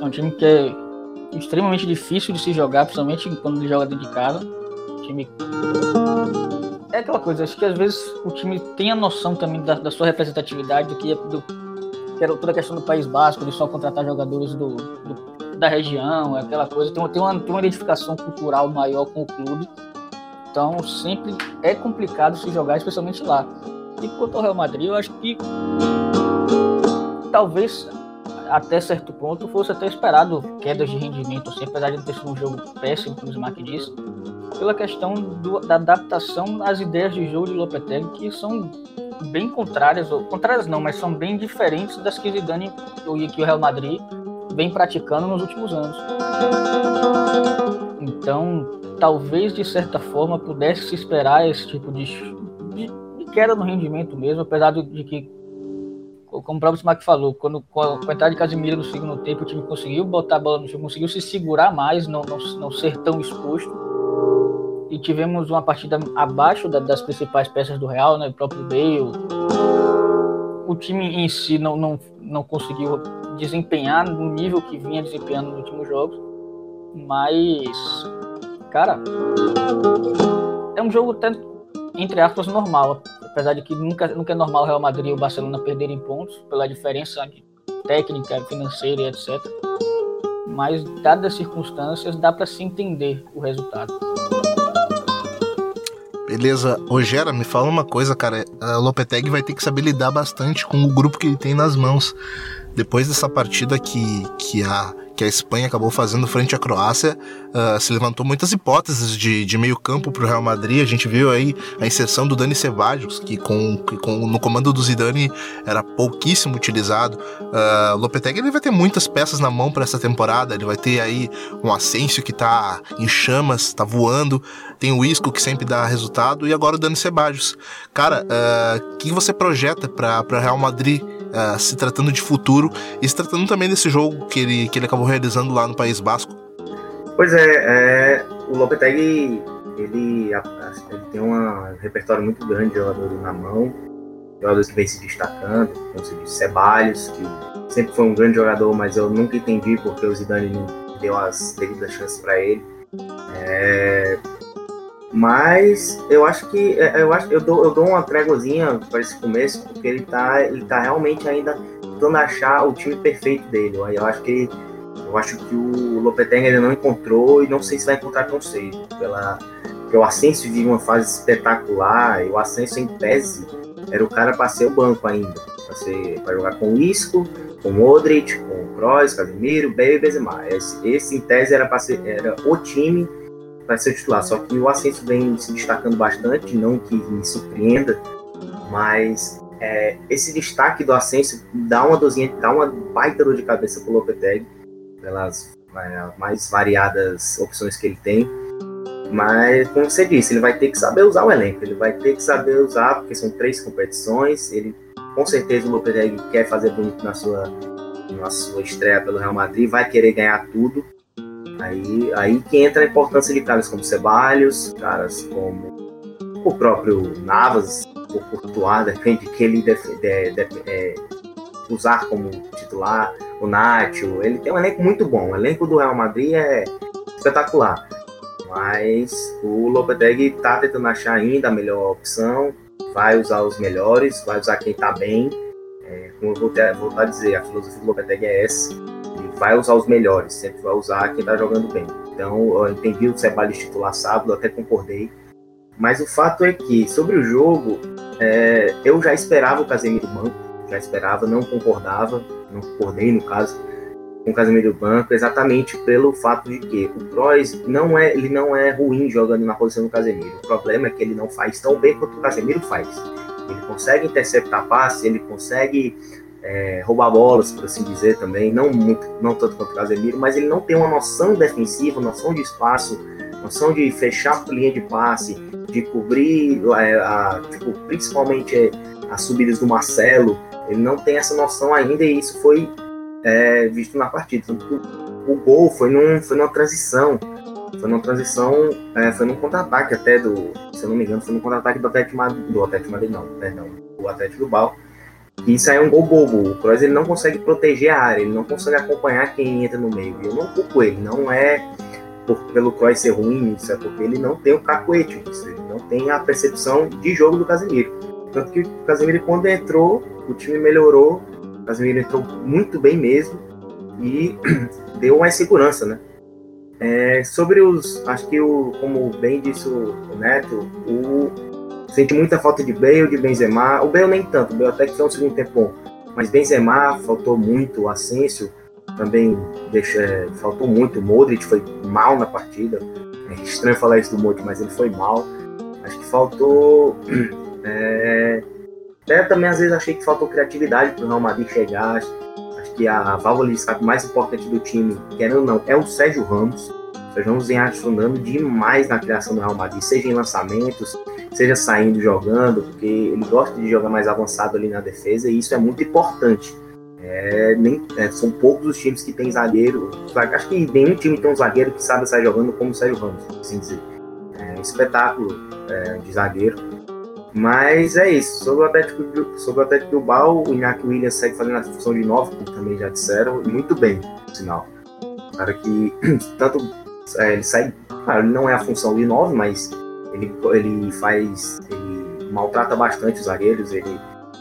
É um time que é extremamente difícil de se jogar, principalmente quando ele joga dentro de casa. Time. É aquela coisa, acho que às vezes o time tem a noção também da, da sua representatividade, do que é, do, que era toda a questão do País Basco, de só contratar jogadores do, do da região, aquela coisa. Tem, tem, uma, tem uma identificação cultural maior com o clube. Então sempre é complicado se jogar, especialmente lá. E quanto ao Real Madrid, eu acho que talvez até certo ponto fosse até esperado quedas de rendimento, assim, apesar de ter sido um jogo péssimo, como o Smack disse, pela questão do, da adaptação às ideias de jogo de Lopetegui, que são bem contrárias, ou contrárias não, mas são bem diferentes das que Zidane e que o Real Madrid vem praticando nos últimos anos. Então, talvez de certa forma pudesse se esperar esse tipo de, de, de queda no rendimento mesmo, apesar de que, como o próprio Smack falou, quando com a, entrada de Casemiro no segundo tempo, o time conseguiu botar a bola no jogo, conseguiu se segurar mais, não, não, não ser tão exposto e tivemos uma partida abaixo da, das principais peças do Real, né? O próprio Bale. O time em si não, não, não conseguiu desempenhar no nível que vinha desempenhando nos últimos jogos. Mas, cara, é um jogo até, entre aspas, normal. Apesar de que nunca, nunca é normal o Real Madrid e o Barcelona perderem pontos pela diferença técnica, financeira e etc. mas dadas as circunstâncias, dá para se entender o resultado. Beleza, Gera, me fala uma coisa, cara. A Lopetegui vai ter que saber lidar bastante com o grupo que ele tem nas mãos. Depois dessa partida que, que a que a Espanha acabou fazendo frente à Croácia, uh, se levantou muitas hipóteses de, de meio campo para o Real Madrid. A gente viu aí a inserção do Dani Ceballos, que, com, que com, no comando do Zidane era pouquíssimo utilizado. Uh, Lopetegui ele vai ter muitas peças na mão para essa temporada. Ele vai ter aí um Asensio que está em chamas, está voando. Tem o Isco que sempre dá resultado e agora o Dani Ceballos. Cara, ah, o uh, que você projeta para Real Madrid? Uh, se tratando de futuro e se tratando também desse jogo que ele, que ele acabou realizando lá no País Basco. Pois é, é o Lopetegui ele, ele tem um repertório muito grande de jogadores na mão, jogadores que vem se destacando, como se diz, Ceballos, que sempre foi um grande jogador, mas eu nunca entendi porque o Zidane não deu as devidas chances para ele. É, mas eu acho que é, eu acho eu dou, eu dou uma tréguazinha para esse começo, porque ele tá, ele tá realmente ainda tentando achar o time perfeito dele. Eu acho que eu acho que o Lopetegui ainda não encontrou e não sei se vai encontrar tão cedo. Pela, o Asensio vive uma fase espetacular e o Asensio em tese era o cara para ser o banco ainda, para jogar com o Isco, com o Modric, com o Kroos, Casemiro, Bale e Benzema. Esse, esse em tese era para ser era o time vai ser titular. Só que o Ascenso vem se destacando bastante, não que me surpreenda, mas é, esse destaque do Ascenso dá uma dozinha, dá uma baita dor de cabeça pro Lopetegui, pelas é, mais variadas opções que ele tem. Mas, como você disse, ele vai ter que saber usar o elenco, ele vai ter que saber usar, porque são três competições, ele com certeza o Lopetegui quer fazer bonito na sua, na sua estreia pelo Real Madrid, vai querer ganhar tudo, Aí, aí que entra a importância de caras como Ceballos, caras como o próprio Navas, o Courtois, depende que ele deve, de, de, é, usar como titular, o Nacho, ele tem um elenco muito bom, o elenco do Real Madrid é espetacular, mas o Lopetegui está tentando achar ainda a melhor opção, vai usar os melhores, vai usar quem está bem, é, como eu vou voltar a dizer, a filosofia do Lopetegui é essa, vai usar os melhores, sempre vai usar quem está jogando bem. Então, eu entendi o Ceballos titular sábado, até concordei. Mas o fato é que, sobre o jogo, é, eu já esperava o Casemiro banco, já esperava, não concordava, não concordei no caso, com o Casemiro banco, exatamente pelo fato de que o Kroos não é, ele não é ruim jogando na posição do Casemiro. O problema é que ele não faz tão bem quanto o Casemiro faz. Ele consegue interceptar passe, ele consegue é, roubar bolas, por assim dizer, também, não muito, não tanto quanto o Casemiro, mas ele não tem uma noção defensiva, noção de espaço, noção de fechar a linha de passe, de cobrir, é, a, tipo, principalmente é, as subidas do Marcelo, ele não tem essa noção ainda e isso foi é, visto na partida. O, o, gol foi, num, foi numa transição, foi numa transição, é, foi num contra-ataque até do, se eu não me engano, foi num contra-ataque do Atlético Madrid, do Atlético Madrid não, perdão, do Atlético Bal, isso aí é um gol bobo. O Kroos ele não consegue proteger a área, ele não consegue acompanhar quem entra no meio. Eu não culpo ele, não é por, pelo Kroos ser ruim, isso é porque ele não tem o cacuete, ele não tem a percepção de jogo do Casemiro. Tanto que o Casemiro, quando entrou, o time melhorou, o Casemiro entrou muito bem mesmo e <clears throat> deu mais segurança, né? É, sobre os, acho que o, como bem disse o Neto, o Sente muita falta de Bale, de Benzema. O Bale nem tanto, o Bale até que foi um segundo tempo bom. Mas Benzema faltou muito, o Asensio também deixa, é, faltou muito. O Modric foi mal na partida. É estranho falar isso do Modric, mas ele foi mal. Acho que faltou. <clears throat> É, até também às vezes achei que faltou criatividade para o Real Madrid chegar. Acho, que a válvula de escape mais importante do time, querendo ou não, é o Sérgio Ramos. O Sérgio Ramos vem ajudando demais na criação do Real Madrid, seja em lançamentos, seja saindo jogando, porque ele gosta de jogar mais avançado ali na defesa e isso é muito importante. É, nem, é, são poucos os times que tem zagueiro. Acho que nenhum time tem um zagueiro que sabe sair jogando como o Sérgio Ramos, assim dizer. É um espetáculo é, de zagueiro. Mas é isso. Sobre o Atlético, sobre o Atlético Bilbao, o Iñaki Williams segue fazendo a função de 9, como também já disseram, muito bem, no sinal. cara que <clears throat> tanto é, ele sai, claro, ele não é a função de 9, mas ele, ele faz. Ele maltrata bastante os zagueiros, ele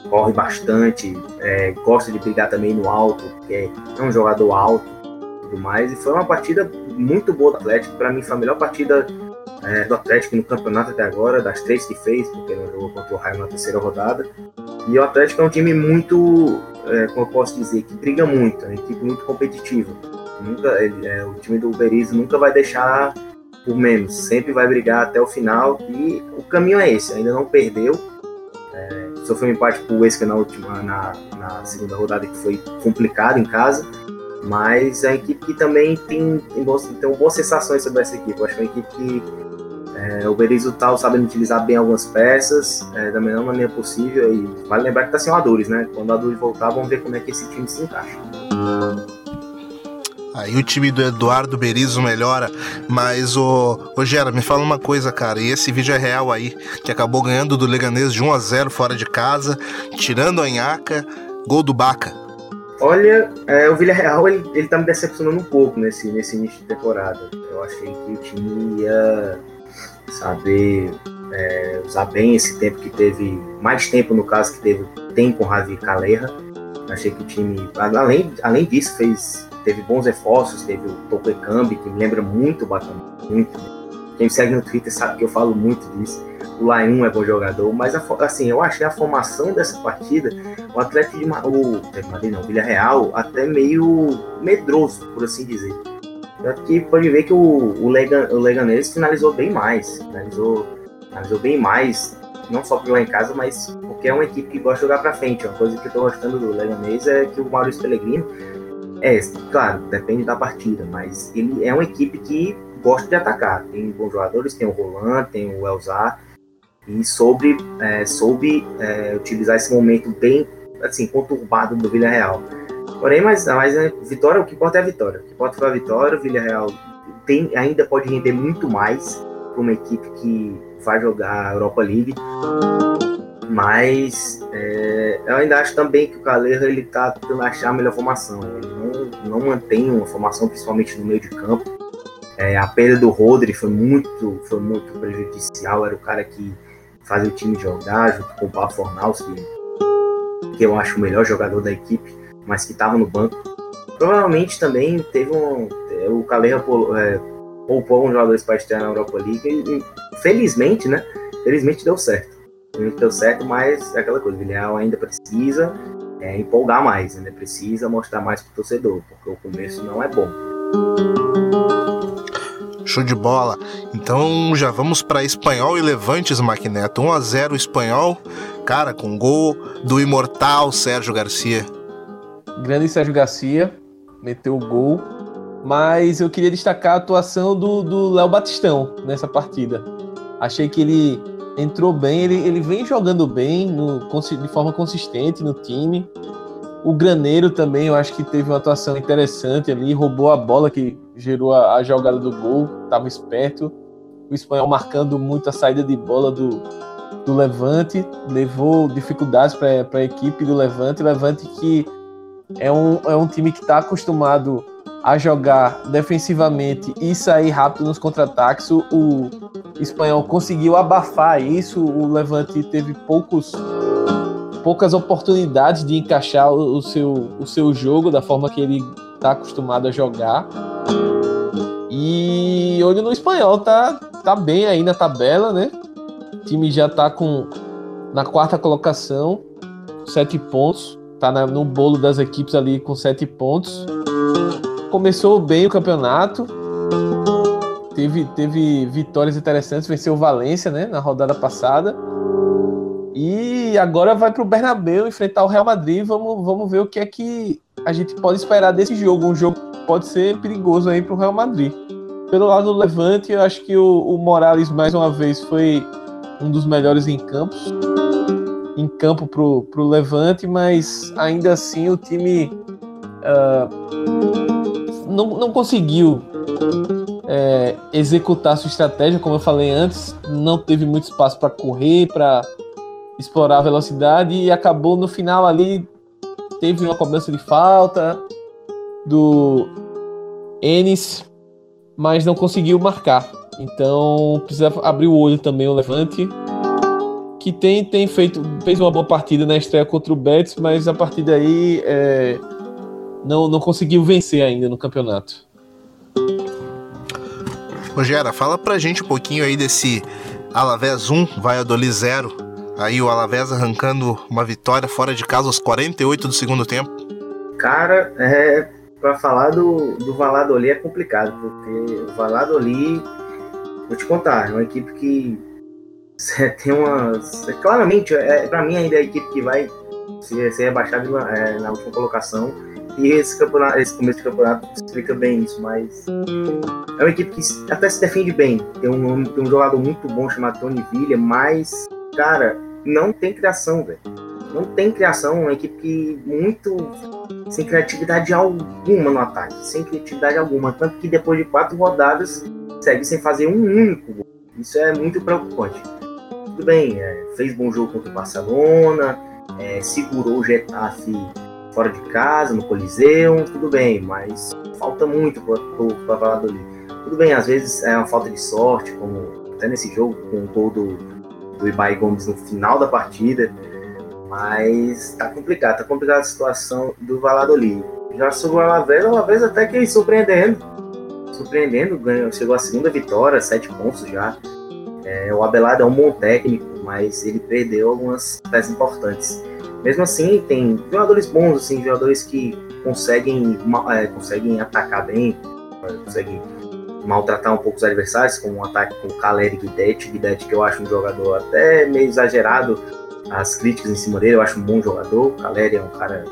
corre bastante, é, gosta de brigar também no alto, porque é um jogador alto. tudo mais. E foi uma partida muito boa do Atlético. Para mim, foi a melhor partida é, do Atlético no campeonato até agora, das três que fez, porque não jogou contra o Raio na terceira rodada. E o Atlético é um time muito, é, como eu posso dizer, que briga muito, é uma equipe muito competitiva. Nunca, é, o time do Berizzo nunca vai deixar por menos, sempre vai brigar até o final e o caminho é esse, ainda não perdeu. É, sofreu um empate com o Huesca na última, na, na segunda rodada que foi complicado em casa, mas é uma equipe que também tem, tem, boas, tem boas sensações sobre essa equipe. Eu acho que é uma equipe que é, o Berizzo tá sabendo utilizar bem algumas peças, é, da melhor maneira possível. E vale lembrar que tá sem o Adures, né? Quando o Adures voltar, vamos ver como é que esse time se encaixa. Aí o time do Eduardo Berizzo melhora, mas o ô Gera, me fala uma coisa, cara, e esse vídeo é real aí, que acabou ganhando do Leganês de 1 a 0 fora de casa, tirando a Inhaca, gol do Baca. Olha, é, o Villarreal ele, ele tá me decepcionando um pouco nesse, nesse início de temporada. Eu achei que o time ia saber é, usar bem esse tempo que teve, mais tempo no caso que teve, tem com o Javi Calerra. Achei que o time, além, além disso, fez teve bons reforços, teve o Ekambi, que me lembra muito bacana, muito. Quem me segue no Twitter sabe que eu falo muito disso. O Lain é bom jogador, mas assim, eu achei a formação dessa partida, o Atlético de o Madrid não, Vila Real, até meio medroso, por assim dizer. Aqui pode ver que o, o, Legan, o Leganês finalizou bem mais, finalizou, finalizou bem mais, não só por lá em casa, mas porque é uma equipe que gosta de jogar para frente. Uma coisa que eu tô gostando do Leganês é que o Maurício Pellegrino é, claro, depende da partida, mas ele é uma equipe que gosta de atacar. Tem bons jogadores, tem o Roland, tem o Elzar, e soube, é, soube é, utilizar esse momento bem assim, conturbado do Villarreal. Porém, mas, mas a vitória, o que importa é a vitória. O que importa foi a vitória, o Villarreal tem, ainda pode render muito mais para uma equipe que vai jogar a Europa League. Mas é, eu ainda acho também que o Caleiro ele está tentando achar a melhor formação. Ele não, não mantém uma formação, principalmente no meio de campo. É, a perda do Rodri foi muito, foi muito prejudicial. Era o cara que fazia o time jogar, junto com o Paulo Fornaus, que, que eu acho o melhor jogador da equipe, mas que estava no banco. Provavelmente também teve um. O Caleiro é, poupou um jogador para estrear na Europa League e, felizmente, né? Felizmente deu certo deu certo, mas é aquela coisa, o Villarreal ainda precisa é, empolgar mais, ainda precisa mostrar mais pro torcedor, porque o começo não é bom. Show de bola. Então já vamos para Espanhol e Levantes, Maquineto. 1 a 0 Espanhol, cara, com gol do imortal Sérgio Garcia. Grande Sérgio Garcia, meteu o gol. Mas eu queria destacar a atuação do Léo Batistão nessa partida. Achei que ele entrou bem, ele, ele vem jogando bem no, de forma consistente no time. O Graneiro também, eu acho que teve uma atuação interessante ali, roubou a bola que gerou a, a jogada do gol, estava esperto. O espanhol marcando muito a saída de bola do, do Levante, levou dificuldades para a equipe do Levante. Levante que é um, é um time que está acostumado a jogar defensivamente e sair rápido nos contra-ataques. O, o espanhol conseguiu abafar isso. O Levante teve poucos poucas oportunidades de encaixar o, o seu, o seu jogo da forma que ele está acostumado a jogar. E olho no espanhol, tá, tá bem aí na tabela, né? O time já tá com na quarta colocação, sete pontos. Tá na, no bolo das equipes ali com sete pontos começou bem o campeonato. Teve, teve vitórias interessantes, venceu o Valência, né, na rodada passada. E agora vai para o Bernabéu enfrentar o Real Madrid. Vamos, vamos ver o que é que a gente pode esperar desse jogo. Um jogo que pode ser perigoso aí para o Real Madrid. Pelo lado do Levante, eu acho que o, o Morales mais uma vez foi um dos melhores em campos, em campo pro, pro Levante, mas ainda assim o time uh, não, não conseguiu é, executar sua estratégia, como eu falei antes, não teve muito espaço para correr, para explorar a velocidade e acabou no final ali teve uma cobrança de falta do Enes, mas não conseguiu marcar. Então precisa abrir o olho também o Levante, que tem, tem feito fez uma boa partida na estreia contra o Betis, mas a partir daí é, não, não conseguiu vencer ainda no campeonato. Rogério, fala pra gente um pouquinho aí desse Alavés 1, Valladolid 0. Aí o Alavés arrancando uma vitória fora de casa aos 48 do segundo tempo. Cara, é, para falar do, do Valladolid é complicado, porque o Valladolid, vou te contar, é uma equipe que <laughs> tem umas. Claramente, é, para mim ainda é a equipe que vai ser, ser rebaixada é, na última colocação. E esse, campeonato, esse começo de campeonato explica bem isso, mas é uma equipe que até se defende bem. Tem um, tem um jogador muito bom chamado Tony Villa, mas, cara, não tem criação, velho. Não tem criação, é uma equipe que muito sem criatividade alguma no ataque, sem criatividade alguma. Tanto que depois de quatro rodadas segue sem fazer um único gol. Isso é muito preocupante. Tudo bem, é, fez bom jogo contra o Barcelona, é, segurou o Getafe fora de casa, no Coliseu, tudo bem, mas falta muito para Valladolid. Tudo bem, às vezes é uma falta de sorte, como até nesse jogo, com o gol do, do Ibai Gomes no final da partida, mas tá complicado, tá complicada a situação do Valladolid. Já sobre o Alavés, o Alavés até que surpreendendo, surpreendendo, ganhou, chegou a segunda vitória, sete pontos já. É, o Abelardo é um bom técnico, mas ele perdeu algumas peças importantes. Mesmo assim, tem jogadores bons, assim, jogadores que conseguem, é, conseguem atacar bem, conseguem maltratar um pouco os adversários, como um ataque com Caleri e Guidetti. Guidetti, que eu acho um jogador até meio exagerado, as críticas em cima dele, eu acho um bom jogador. Caleri é um cara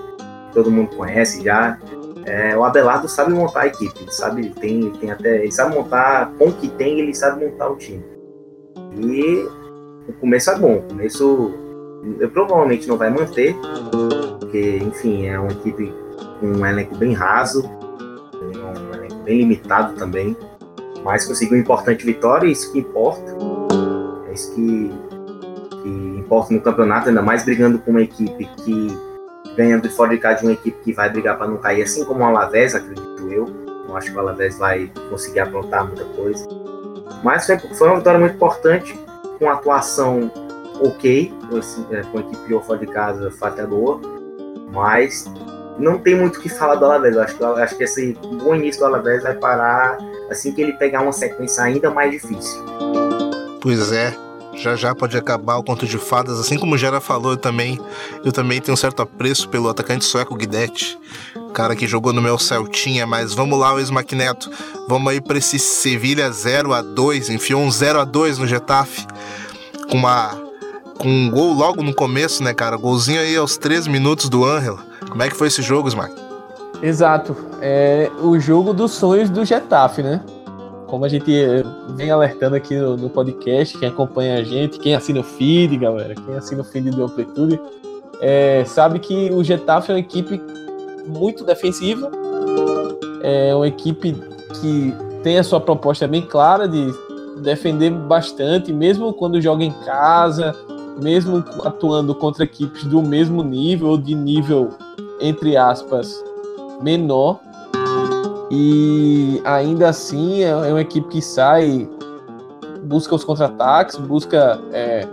que todo mundo conhece já. É, o Abelardo sabe montar a equipe, ele sabe, tem, tem até, ele sabe montar, com o que tem, ele sabe montar o time. E o começo é bom, o começo provavelmente não vai manter, porque, enfim, é uma equipe com um elenco bem raso, um elenco bem limitado também, mas conseguiu importante vitória, isso que importa. É isso que, que importa no campeonato, ainda mais brigando com uma equipe que ganhando de fora de casa de uma equipe que vai brigar para não cair, assim como o Alavés, acredito eu. Eu acho que o Alavés vai conseguir aprontar muita coisa. Mas foi, foi uma vitória muito importante, com atuação ok, é, com a equipe pior fora de casa, boa, mas não tem muito o que falar do Alavés. Eu acho que, eu acho que esse bom início do Alavés vai parar assim que ele pegar uma sequência ainda mais difícil. Pois é, já já pode acabar o conto de fadas, assim como o Gera falou eu também. Eu também tenho um certo apreço pelo atacante sueco Guidetti, cara que jogou no meu Celtinha, mas vamos lá, o ex-Maquineto. Vamos aí para esse Sevilha 0 a 2 enfiou um 0 a 2 no Getafe com uma com um gol logo no começo, né, cara? Golzinho aí aos 3 minutos do Angel. Como é que foi esse jogo, Smack? Exato. É o jogo dos sonhos do Getafe, né? Como a gente vem alertando aqui no, no podcast, quem acompanha a gente, quem assina o feed, galera, quem assina o feed do Amplitude, é, sabe que o Getafe é uma equipe muito defensiva, é uma equipe que tem a sua proposta bem clara de defender bastante, mesmo quando joga em casa, mesmo atuando contra equipes do mesmo nível ou de nível, entre aspas, menor. E ainda assim é, é uma equipe que sai, busca os contra-ataques, busca é,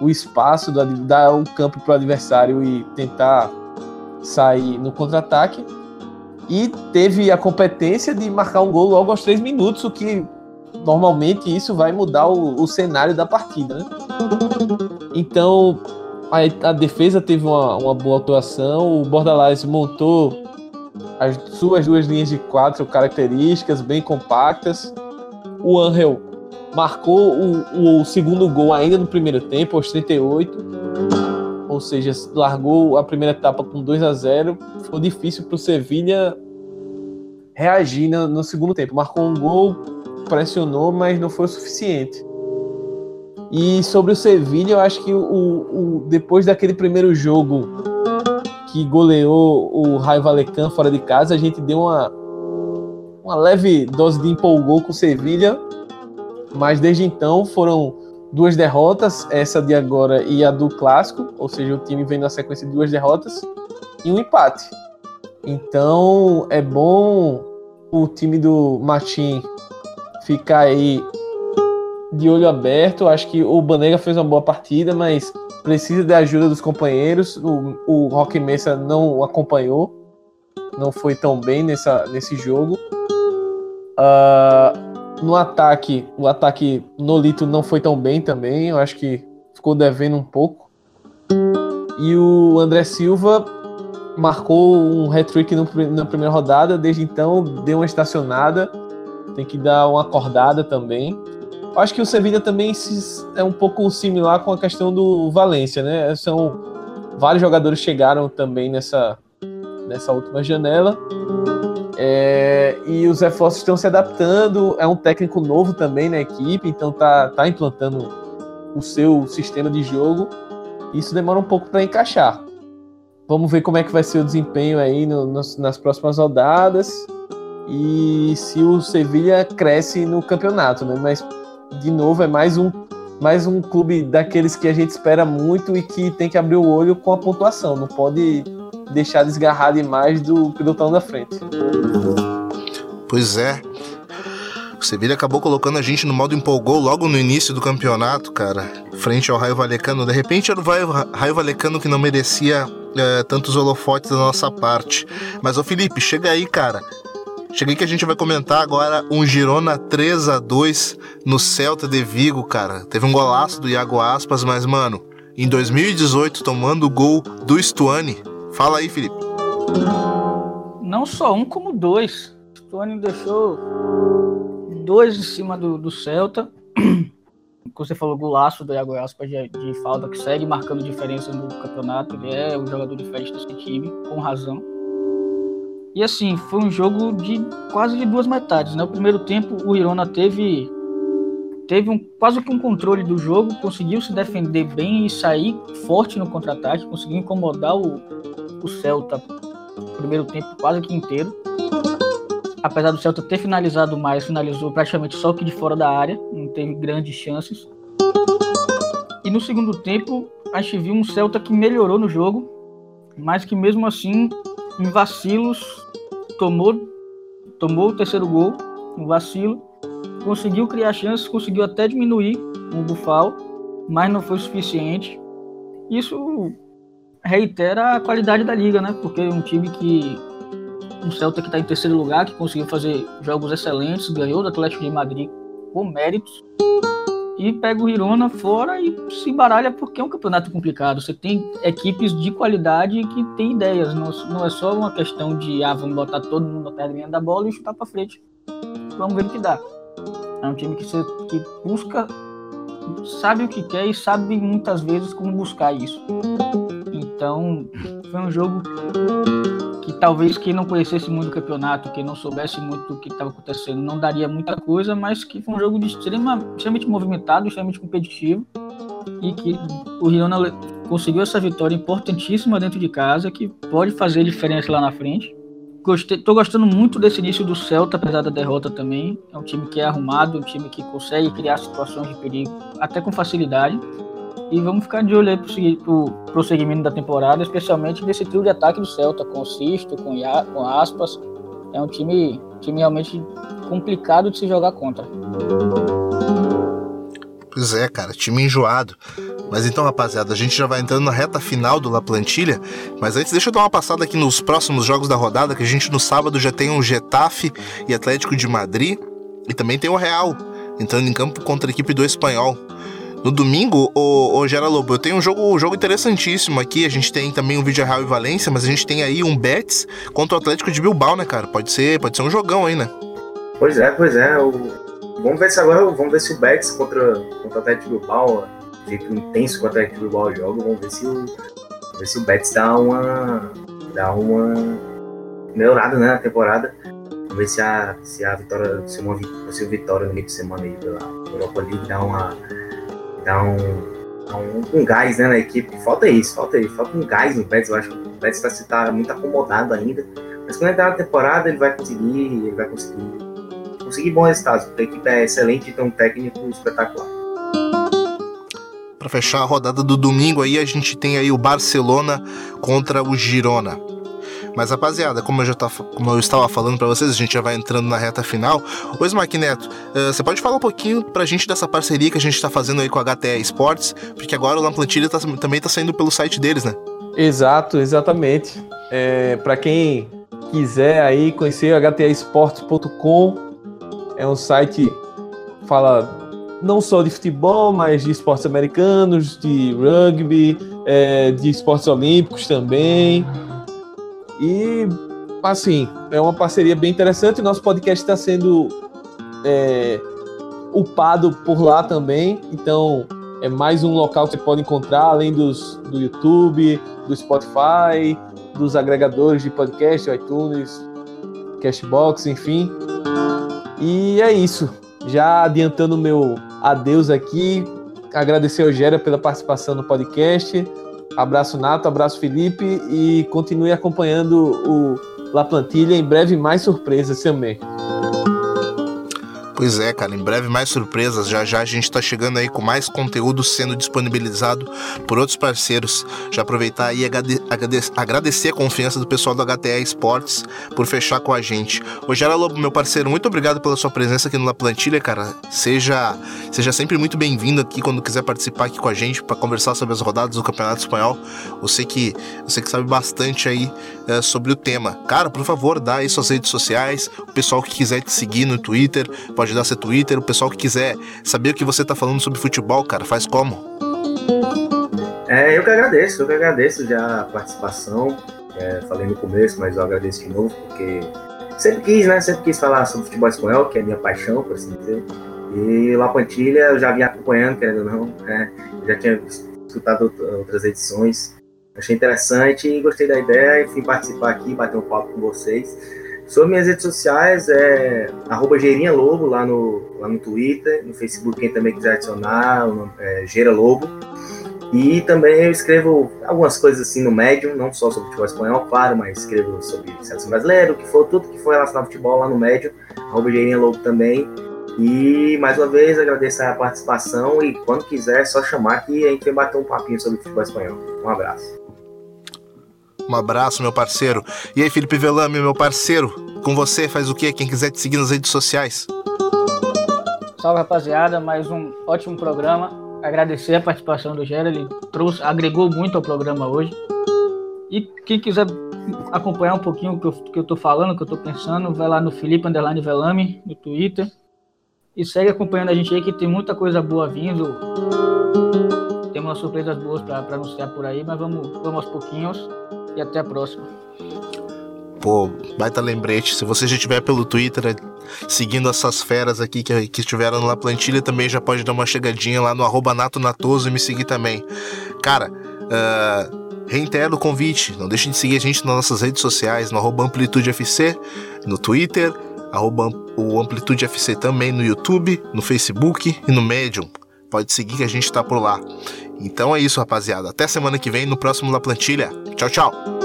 o espaço, dar o campo para o adversário e tentar sair no contra-ataque. E teve a competência de marcar um gol logo aos três minutos, o que normalmente isso vai mudar o, o cenário da partida. Né? Então, a, a, defesa teve uma, uma boa atuação, o Bordalás montou as suas duas linhas de quatro características bem compactas. O Angel marcou o, o, segundo gol ainda no primeiro tempo, aos 38. Ou seja, largou a primeira etapa com 2 a 0. Ficou difícil para o Sevilha reagir no, no segundo tempo. Marcou um gol, pressionou, mas não foi o suficiente. E sobre o Sevilha, eu acho que o, o, depois daquele primeiro jogo que goleou o Raio Valecão fora de casa, a gente deu uma, uma leve dose de empolgou com o Sevilha, mas desde então foram duas derrotas, essa de agora e a do clássico, ou seja, o time vem na sequência de duas derrotas e um empate. Então é bom o time do Martin ficar aí de olho aberto. Acho que o Banega fez uma boa partida, mas precisa da ajuda dos companheiros. O, o Rock Mesa não acompanhou. não foi tão bem nessa, nesse jogo. Uh, no ataque, o ataque Nolito não foi tão bem também. Eu acho que ficou devendo um pouco. E o André Silva marcou um hat-trick na primeira rodada. Desde então, deu uma estacionada. Tem que dar uma acordada também. Acho que o Sevilla também é um pouco similar com a questão do Valência, né? São vários jogadores chegaram também nessa, nessa última janela. É, e os reforços estão se adaptando. É um técnico novo também na equipe, então tá, tá implantando o seu sistema de jogo. Isso demora um pouco para encaixar. Vamos ver como é que vai ser o desempenho aí no, nas, nas próximas rodadas e se o Sevilha cresce no campeonato, né? Mas de novo é mais um mais um clube daqueles que a gente espera muito e que tem que abrir o olho com a pontuação. Não pode deixar desgarrar demais do pilotão da frente. Pois é. O Sevilha acabou colocando a gente no modo empolgou logo no início do campeonato, cara. Frente ao Raio Valecano. De repente era o Raio Valecano que não merecia é, tantos holofotes da nossa parte. Mas, ô Felipe, chega aí, cara. Cheguei que a gente vai comentar agora um Girona 3 a 2 no Celta de Vigo, cara. Teve um golaço do Iago Aspas, mas, mano, em 2018, tomando o gol do Stuani. Fala aí, Felipe. Não só um, como dois. Stuani deixou dois em cima do, do Celta. <clears throat> Você falou golaço do Iago Aspas de, de falta que segue marcando diferença no campeonato. Ele é o jogador de frente desse time, com razão. E assim, foi um jogo de quase de duas metades, né? O primeiro tempo o Irona teve teve um, quase que um controle do jogo, conseguiu se defender bem e sair forte no contra-ataque, conseguiu incomodar o, o Celta no primeiro tempo quase que inteiro. Apesar do Celta ter finalizado mais, finalizou praticamente só que de fora da área, não teve grandes chances. E no segundo tempo, a gente viu um Celta que melhorou no jogo, mas que mesmo assim em vacilos, tomou, tomou o terceiro gol, um vacilo, conseguiu criar chances, conseguiu até diminuir o Bufal, mas não foi suficiente. Isso reitera a qualidade da liga, né? Porque um time que um Celta que está em terceiro lugar, que conseguiu fazer jogos excelentes, ganhou do Atlético de Madrid com méritos e pega o Girona fora e se embaralha porque é um campeonato complicado. Você tem equipes de qualidade que têm ideias, não, não é só uma questão de ah, vamos botar todo mundo na perna da bola e chutar para frente. Vamos ver o que dá. É um time que, você, que busca, sabe o que quer e sabe muitas vezes como buscar isso. Então, foi um jogo que talvez quem não conhecesse muito o campeonato, quem não soubesse muito do que estava acontecendo, não daria muita coisa, mas que foi um jogo extrema, extremamente movimentado, extremamente competitivo e que o Riona conseguiu essa vitória importantíssima dentro de casa, que pode fazer diferença lá na frente. Gostei, tô gostando muito desse início do Celta, apesar da derrota também. É um time que é arrumado, um time que consegue criar situações de perigo até com facilidade. E vamos ficar de olho aí pro, pro prosseguimento da temporada, especialmente nesse trio de ataque do Celta, com o Sisto, com, Ia, com Aspas. É um time, time realmente complicado de se jogar contra. Pois é, cara, time enjoado. Mas então, rapaziada, a gente já vai entrando na reta final do La Plantilha. Mas antes, deixa eu dar uma passada aqui nos próximos jogos da rodada, que a gente no sábado já tem um Getafe e Atlético de Madrid. E também tem o Real, entrando em campo contra a equipe do Espanhol. No domingo, o, o Gera Lobo, eu tenho um jogo, um jogo interessantíssimo aqui. A gente tem também um Vídeo Real e Valência, mas a gente tem aí um Betis contra o Atlético de Bilbao, né, cara? Pode ser, pode ser um jogão aí, né? Pois é, pois é. O... Vamos ver se agora, vamos ver se o Betis contra, contra o Atlético de Bilbao, o jeito intenso que o Atlético de Bilbao joga, vamos ver se o, ver se o Betis dá uma, dá uma melhorada né, na temporada. Vamos ver se a, se a vitória, se, uma, se o Vitória no meio de semana aí pela Europa League dá uma dar um, um, um, gás né, na equipe. Falta isso, falta isso, falta um gás no Betis. Eu acho que o Betis vai estar muito acomodado ainda. Mas quando entrar na temporada, ele vai conseguir, ele vai conseguir, conseguir bons resultados, porque a equipe é excelente e tem um técnico espetacular. Para fechar a rodada do domingo aí, a gente tem aí o Barcelona contra o Girona. Mas, rapaziada, como eu já tá, como eu estava falando para vocês, a gente já vai entrando na reta final. Ô, Smack Neto, uh, você pode falar um pouquinho pra gente dessa parceria que a gente tá fazendo aí com a HTE Esportes? Porque agora o Lamplantilha tá, também tá saindo pelo site deles, né? Exato, exatamente. É, para quem quiser aí conhecer htesports.com, é um site que fala não só de futebol, mas de esportes americanos, de rugby, é, de esportes olímpicos também. E, assim, é uma parceria bem interessante. Nosso podcast está sendo é, upado por lá também. Então, é mais um local que você pode encontrar, além dos, do YouTube, do Spotify, dos agregadores de podcast, iTunes, Cashbox, enfim. E é isso. Já adiantando meu adeus aqui, agradecer ao Gera pela participação no podcast. Abraço Nato, abraço Felipe e continue acompanhando o La Plantilha. Em breve mais surpresas também. Pois é, cara, em breve mais surpresas. Já já a gente está chegando aí com mais conteúdo sendo disponibilizado por outros parceiros. Já aproveitar e agradecer a confiança do pessoal do HTE Esportes por fechar com a gente. Rogério Lobo, meu parceiro, muito obrigado pela sua presença aqui no La Plantilha, cara. Seja, seja sempre muito bem-vindo aqui quando quiser participar aqui com a gente para conversar sobre as rodadas do Campeonato Espanhol. Você que, você que sabe bastante aí é, sobre o tema. Cara, por favor, dá aí suas redes sociais. O pessoal que quiser te seguir no Twitter, pode pode dar seu Twitter. O pessoal que quiser saber o que você tá falando sobre futebol, cara, faz como? É, eu que agradeço, eu que agradeço já a participação. É, falei no começo, mas eu agradeço de novo, porque sempre quis, né? Sempre quis falar sobre futebol espanhol, que é minha paixão, por assim dizer. E La Pantilha eu já vinha acompanhando, querendo ou não, né? já tinha escutado outras edições. Achei interessante e gostei da ideia e fui participar aqui, bater um papo com vocês. Sobre minhas redes sociais, é arroba Geirinha Lobo lá no, lá no Twitter, no Facebook, quem também quiser adicionar, é Geira Lobo. E também eu escrevo algumas coisas assim no Medium, não só sobre futebol espanhol, claro, mas escrevo sobre seleção brasileira, o que for, tudo que for relacionado ao futebol lá no Medium, arroba Geirinha Lobo também. E mais uma vez agradeço a participação e quando quiser é só chamar que a gente vai bater um papinho sobre futebol espanhol. Um abraço. Um abraço, meu parceiro. E aí, Felipe Velame, meu parceiro, com você faz o quê? Quem quiser te seguir nas redes sociais. Salve, rapaziada. Mais um ótimo programa. Agradecer a participação do Gera, ele trouxe, agregou muito ao programa hoje. E quem quiser acompanhar um pouquinho o que eu, que eu tô falando, o que eu tô pensando, vai lá no Felipe Underline Velame, no Twitter. E segue acompanhando a gente aí que tem muita coisa boa vindo. Tem umas surpresas boas para anunciar por aí, mas vamos, vamos aos pouquinhos e até a próxima. Pô, baita lembrete. Se você já estiver pelo Twitter é, seguindo essas feras aqui que, que estiveram na plantilha, também já pode dar uma chegadinha lá no arroba Nato Natoso e me seguir também. Cara, uh, reitero o convite. Não deixe de seguir a gente nas nossas redes sociais, no arroba Amplitude FC, no Twitter, arroba o Amplitude FC também no YouTube, no Facebook e no Medium. Pode seguir que a gente tá por lá. Então é isso, rapaziada. Até semana que vem no próximo La Plantilha. Tchau, tchau.